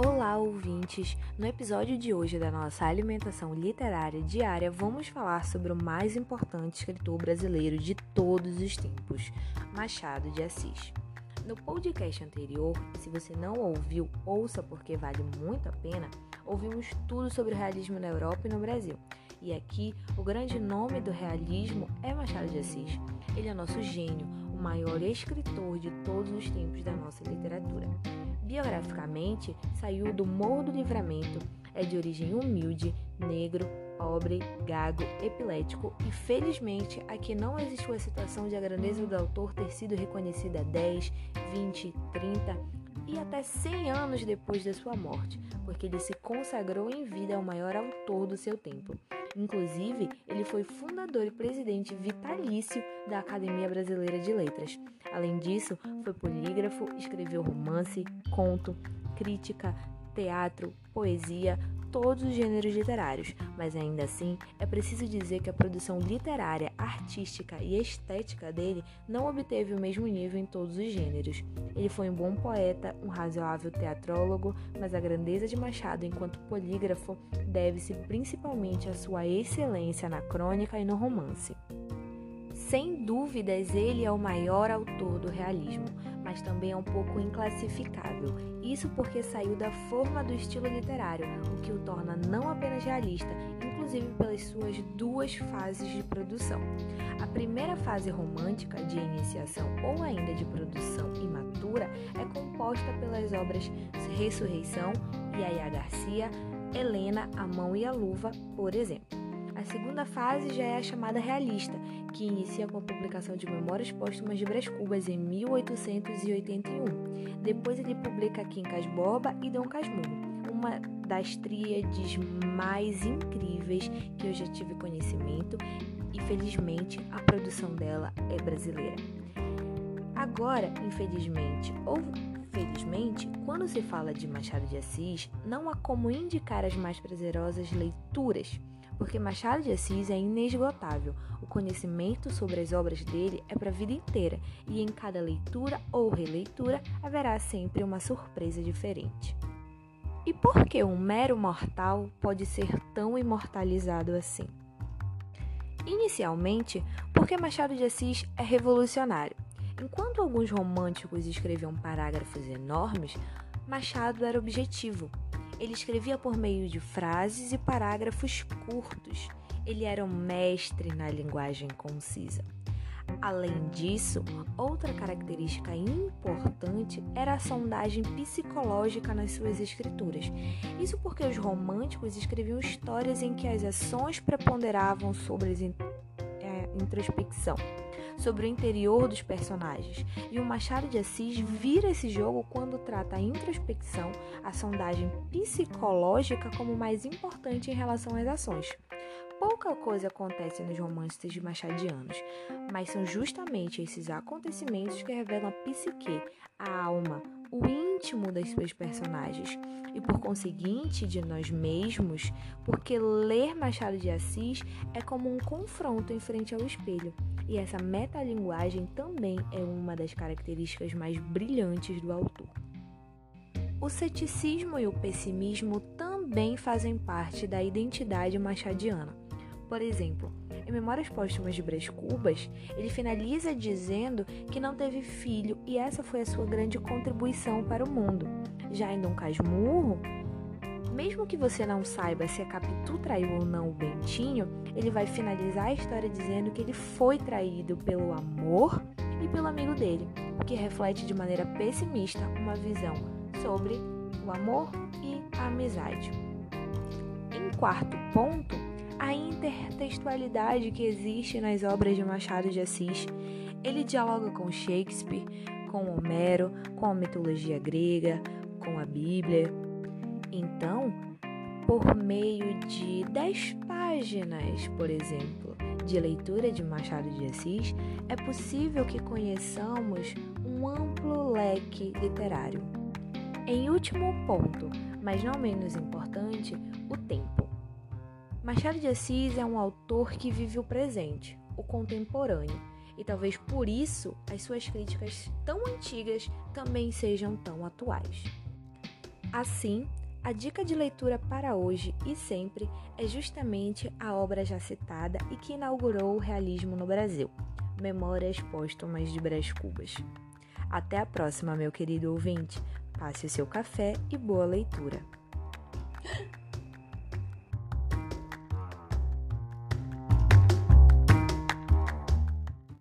Olá, ouvintes! No episódio de hoje da nossa alimentação literária diária, vamos falar sobre o mais importante escritor brasileiro de todos os tempos, Machado de Assis. No podcast anterior, se você não ouviu, ouça porque vale muito a pena, ouvimos tudo sobre o realismo na Europa e no Brasil. E aqui, o grande nome do realismo é Machado de Assis. Ele é nosso gênio, o maior escritor de todos os tempos da nossa literatura. Biograficamente, saiu do Morro do Livramento, é de origem humilde, negro, pobre, gago, epilético e felizmente aqui não existiu a situação de a grandeza do autor ter sido reconhecida 10, 20, 30 e até 100 anos depois da sua morte, porque ele se consagrou em vida ao maior autor do seu tempo. Inclusive, ele foi fundador e presidente vitalício da Academia Brasileira de Letras. Além disso, foi polígrafo, escreveu romance, conto, crítica, teatro, poesia, todos os gêneros literários, mas ainda assim é preciso dizer que a produção literária, artística e estética dele não obteve o mesmo nível em todos os gêneros. Ele foi um bom poeta, um razoável teatrólogo, mas a grandeza de Machado enquanto polígrafo deve-se principalmente à sua excelência na crônica e no romance. Sem dúvidas, ele é o maior autor do realismo, mas também é um pouco inclassificável. Isso porque saiu da forma do estilo literário, o que o torna não apenas realista, inclusive pelas suas duas fases de produção. A primeira fase romântica, de iniciação ou ainda de produção imatura, é composta pelas obras Ressurreição, Yaya Garcia, Helena, A Mão e a Luva, por exemplo. A segunda fase já é a chamada realista, que inicia com a publicação de Memórias Póstumas de Brás Cubas em 1881. Depois ele publica Quincas Borba e Dom Casmurro, uma das tríades mais incríveis que eu já tive conhecimento e felizmente a produção dela é brasileira. Agora, infelizmente ou felizmente, quando se fala de Machado de Assis, não há como indicar as mais prazerosas leituras porque Machado de Assis é inesgotável. O conhecimento sobre as obras dele é para a vida inteira, e em cada leitura ou releitura haverá sempre uma surpresa diferente. E por que um mero mortal pode ser tão imortalizado assim? Inicialmente, porque Machado de Assis é revolucionário. Enquanto alguns românticos escreviam parágrafos enormes, Machado era objetivo ele escrevia por meio de frases e parágrafos curtos. Ele era um mestre na linguagem concisa. Além disso, outra característica importante era a sondagem psicológica nas suas escrituras. Isso porque os românticos escreviam histórias em que as ações preponderavam sobre a é, introspecção sobre o interior dos personagens. E o Machado de Assis vira esse jogo quando trata a introspecção, a sondagem psicológica como mais importante em relação às ações. Pouca coisa acontece nos romances de machadianos, mas são justamente esses acontecimentos que revelam a psique, a alma, o íntimo das suas personagens e, por conseguinte, de nós mesmos, porque ler Machado de Assis é como um confronto em frente ao espelho. E essa metalinguagem também é uma das características mais brilhantes do autor. O ceticismo e o pessimismo também fazem parte da identidade machadiana. Por exemplo, em Memórias Póstumas de Brás Cubas, ele finaliza dizendo que não teve filho e essa foi a sua grande contribuição para o mundo. Já em Dom Casmurro, mesmo que você não saiba se a Capitu traiu ou não o Bentinho, ele vai finalizar a história dizendo que ele foi traído pelo amor e pelo amigo dele, o que reflete de maneira pessimista uma visão sobre o amor e a amizade. Em quarto ponto, a intertextualidade que existe nas obras de Machado de Assis. Ele dialoga com Shakespeare, com Homero, com a mitologia grega, com a Bíblia, então, por meio de 10 páginas, por exemplo, de leitura de Machado de Assis, é possível que conheçamos um amplo leque literário. Em último ponto, mas não menos importante, o tempo. Machado de Assis é um autor que vive o presente, o contemporâneo, e talvez por isso as suas críticas tão antigas também sejam tão atuais. Assim, a dica de leitura para hoje e sempre é justamente a obra já citada e que inaugurou o realismo no Brasil, Memórias Póstumas de Brás Cubas. Até a próxima, meu querido ouvinte. Passe o seu café e boa leitura.